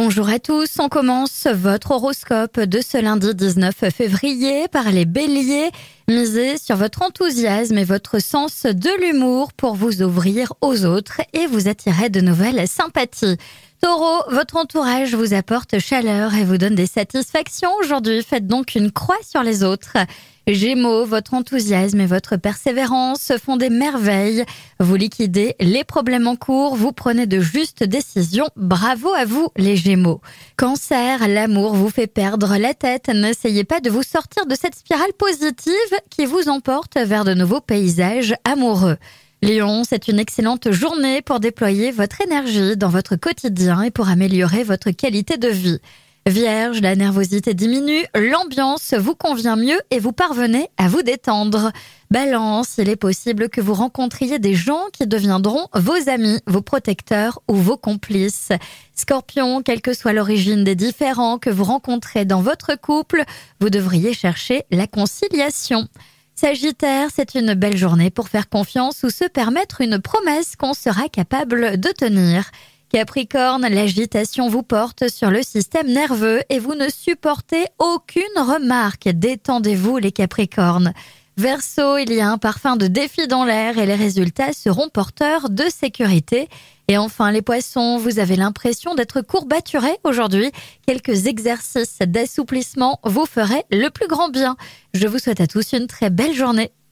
Bonjour à tous, on commence votre horoscope de ce lundi 19 février par les béliers. Misez sur votre enthousiasme et votre sens de l'humour pour vous ouvrir aux autres et vous attirer de nouvelles sympathies. Taureau, votre entourage vous apporte chaleur et vous donne des satisfactions aujourd'hui. Faites donc une croix sur les autres. Gémeaux, votre enthousiasme et votre persévérance font des merveilles. Vous liquidez les problèmes en cours, vous prenez de justes décisions. Bravo à vous, les Gémeaux. Cancer, l'amour vous fait perdre la tête. N'essayez pas de vous sortir de cette spirale positive qui vous emporte vers de nouveaux paysages amoureux. Lion, c'est une excellente journée pour déployer votre énergie dans votre quotidien et pour améliorer votre qualité de vie. Vierge, la nervosité diminue, l'ambiance vous convient mieux et vous parvenez à vous détendre. Balance, il est possible que vous rencontriez des gens qui deviendront vos amis, vos protecteurs ou vos complices. Scorpion, quelle que soit l'origine des différends que vous rencontrez dans votre couple, vous devriez chercher la conciliation. Sagittaire, c'est une belle journée pour faire confiance ou se permettre une promesse qu'on sera capable de tenir. Capricorne, l'agitation vous porte sur le système nerveux et vous ne supportez aucune remarque. Détendez-vous les Capricornes. Verseau, il y a un parfum de défi dans l'air et les résultats seront porteurs de sécurité. Et enfin, les poissons, vous avez l'impression d'être courbaturé aujourd'hui. Quelques exercices d'assouplissement vous feraient le plus grand bien. Je vous souhaite à tous une très belle journée.